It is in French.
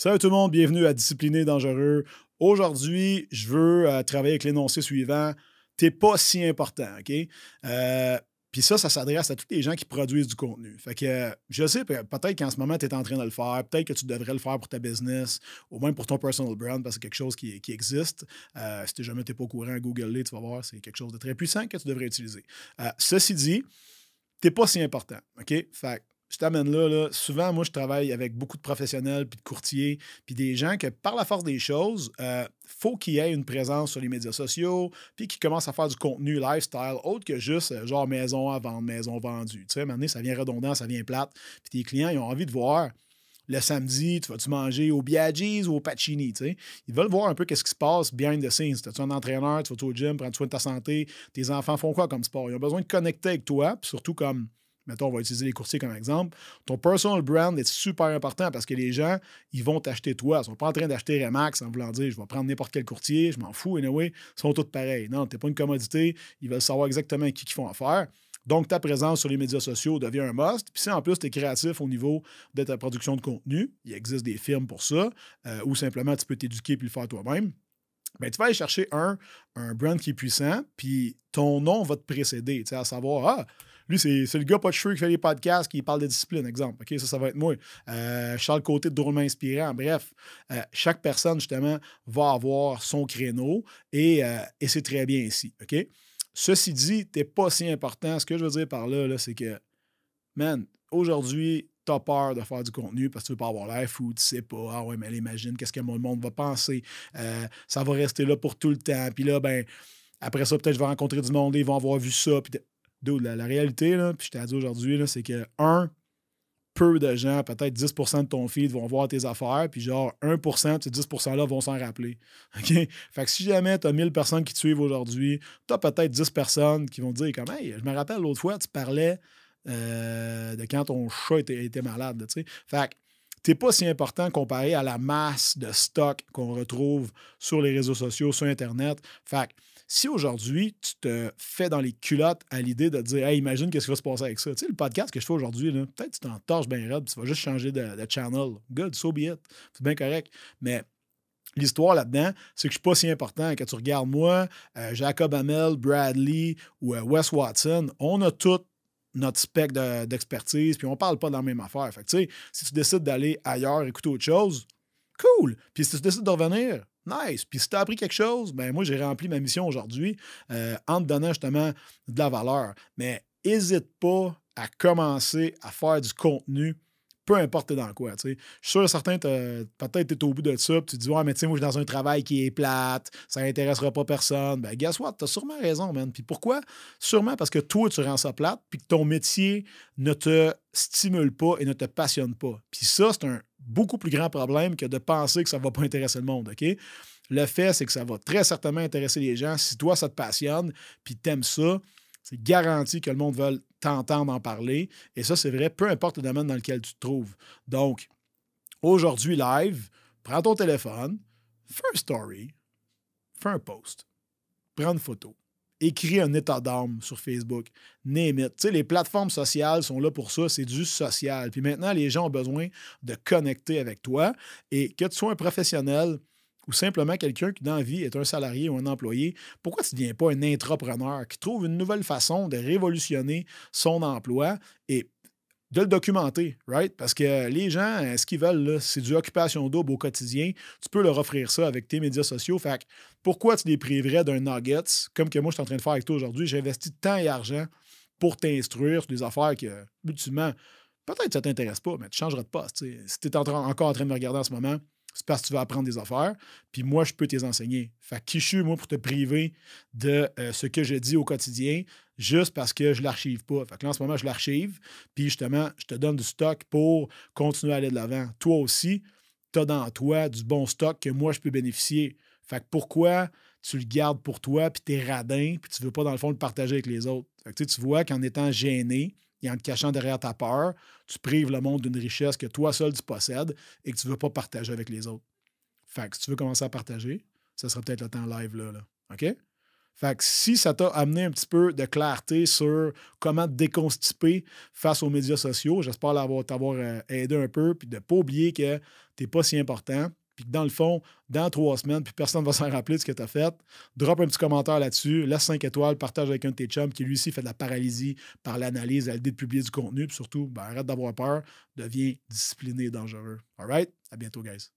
Salut tout le monde, bienvenue à Discipliné Dangereux. Aujourd'hui, je veux euh, travailler avec l'énoncé suivant. T'es pas si important, OK? Euh, puis ça, ça s'adresse à tous les gens qui produisent du contenu. Fait que je sais, peut-être qu'en ce moment, tu es en train de le faire, peut-être que tu devrais le faire pour ta business, au moins pour ton personal brand, parce que c'est quelque chose qui, existe. Euh, si jamais tu n'es pas au courant, Google tu vas voir, c'est quelque chose de très puissant que tu devrais utiliser. ceci dit, t'es pas si important, OK? Fait je t'amène là, Souvent, moi, je travaille avec beaucoup de professionnels, puis de courtiers, puis des gens que, par la force des choses, euh, faut qu'il y ait une présence sur les médias sociaux, puis qu'ils commencent à faire du contenu lifestyle, autre que juste euh, genre maison à vendre, maison vendue. Tu sais, maintenant, ça vient redondant, ça vient plate, puis tes clients, ils ont envie de voir le samedi, tu vas-tu manger au Biaggi's ou au Pacini, tu sais? Ils veulent voir un peu qu'est-ce qui se passe behind the scenes. Tu es un entraîneur, tu vas au gym, prends soin de ta santé, tes enfants font quoi comme sport? Ils ont besoin de connecter avec toi, puis surtout comme mettons, on va utiliser les courtiers comme exemple, ton personal brand est super important parce que les gens, ils vont t'acheter toi. Ils ne sont pas en train d'acheter Remax en voulant dire je vais prendre n'importe quel courtier, je m'en fous, anyway, ils sont tous pareils. Non, tu n'es pas une commodité, ils veulent savoir exactement qui ils font affaire. Donc, ta présence sur les médias sociaux devient un must. Puis si en plus tu es créatif au niveau de ta production de contenu, il existe des firmes pour ça, euh, ou simplement tu peux t'éduquer puis le faire toi-même. Ben, tu vas aller chercher un, un brand qui est puissant, puis ton nom va te précéder, à savoir, ah, lui, c'est le gars pas de cheveux qui fait les podcasts, qui parle de discipline, exemple. OK, ça, ça va être moi. Euh, Charles Côté drôlement inspirant. Bref, euh, chaque personne, justement, va avoir son créneau et, euh, et c'est très bien ici. OK? Ceci dit, t'es pas si important. Ce que je veux dire par là, c'est que, man, aujourd'hui, tu as peur de faire du contenu parce que tu veux pas avoir l'air fou, tu sais pas, ah ouais, mais imagine, qu'est-ce que mon monde va penser, ça va rester là pour tout le temps, puis là, ben, après ça, peut-être je vais rencontrer du monde, ils vont avoir vu ça, puis la, réalité, là, puis je t'ai dit aujourd'hui, c'est que, un, peu de gens, peut-être 10% de ton feed vont voir tes affaires, puis genre 1% de ces 10 %-là vont s'en rappeler. OK? Fait que si jamais tu as 1000 personnes qui te suivent aujourd'hui, tu as peut-être 10 personnes qui vont te dire comme Hey, je me rappelle l'autre fois, tu parlais euh, de quand ton chat était, malade. Fait que t'es pas si important comparé à la masse de stock qu'on retrouve sur les réseaux sociaux, sur Internet. Fait que si aujourd'hui, tu te fais dans les culottes à l'idée de dire Hey, imagine qu'est-ce qui va se passer avec ça. Tu sais, le podcast que je fais aujourd'hui, peut-être tu t'en torches bien raide, tu vas juste changer de, channel. Good, so be it. C'est bien correct. Mais L'histoire là-dedans, c'est que je ne suis pas si important. Quand tu regardes moi, euh, Jacob Hamel, Bradley ou euh, Wes Watson, on a tout notre spec d'expertise, puis on ne parle pas de la même affaire. Fait que, si tu décides d'aller ailleurs, écouter autre chose, cool. Puis si tu décides de revenir, Nice. Puis si tu as appris quelque chose, ben moi, j'ai rempli ma mission aujourd'hui euh, en te donnant justement de la valeur. Mais n'hésite pas à commencer à faire du contenu peu importe dans quoi. Je suis sûr certains, peut-être tu au bout de ça, puis tu te dis, ouais, mais tu sais, moi, je suis dans un travail qui est plate, ça n'intéressera pas personne. Ben, guess what? Tu as sûrement raison, man. Puis pourquoi? Sûrement parce que toi, tu rends ça plate, puis que ton métier ne te stimule pas et ne te passionne pas. Puis ça, c'est un beaucoup plus grand problème que de penser que ça ne va pas intéresser le monde, OK? Le fait, c'est que ça va très certainement intéresser les gens. Si toi, ça te passionne, puis t'aimes ça, c'est garanti que le monde veut t'entendre en parler. Et ça, c'est vrai, peu importe le domaine dans lequel tu te trouves. Donc, aujourd'hui, live, prends ton téléphone, fais un story, fais un post, prends une photo, écris un état d'âme sur Facebook, name it. Tu sais, les plateformes sociales sont là pour ça, c'est du social. Puis maintenant, les gens ont besoin de connecter avec toi et que tu sois un professionnel, ou simplement quelqu'un qui, dans la vie, est un salarié ou un employé, pourquoi tu ne deviens pas un entrepreneur qui trouve une nouvelle façon de révolutionner son emploi et de le documenter, right? Parce que les gens, ce qu'ils veulent, c'est du occupation double au quotidien. Tu peux leur offrir ça avec tes médias sociaux. Fait pourquoi tu les priverais d'un nuggets, comme que moi, je suis en train de faire avec toi aujourd'hui? J'ai investi temps et argent pour t'instruire sur des affaires que, ultimement, peut-être que ça ne t'intéresse pas, mais tu changeras de poste. Si tu es encore en train de me regarder en ce moment, c'est parce que tu vas apprendre des affaires, puis moi, je peux t'y enseigner. Fait qui je suis, moi, pour te priver de euh, ce que je dis au quotidien, juste parce que je l'archive pas. Fait que là, en ce moment, je l'archive, puis justement, je te donne du stock pour continuer à aller de l'avant. Toi aussi, tu as dans toi du bon stock que moi, je peux bénéficier. Fait que pourquoi tu le gardes pour toi, puis tu es radin, puis tu veux pas, dans le fond, le partager avec les autres? Fait que, tu vois qu'en étant gêné, et en te cachant derrière ta peur, tu prives le monde d'une richesse que toi seul tu possèdes et que tu ne veux pas partager avec les autres. Fait que si tu veux commencer à partager, ce sera peut-être le temps live là, là. OK? Fait que si ça t'a amené un petit peu de clarté sur comment te déconstiper face aux médias sociaux, j'espère t'avoir euh, aidé un peu, puis de ne pas oublier que tu n'es pas si important, puis que dans le fond, dans trois semaines, puis personne ne va s'en rappeler de ce que tu as fait, drop un petit commentaire là-dessus, laisse 5 étoiles, partage avec un de tes chums qui lui aussi fait de la paralysie par l'analyse, à l'idée de publier du contenu, puis surtout, ben, arrête d'avoir peur, deviens discipliné et dangereux. All right? À bientôt, guys.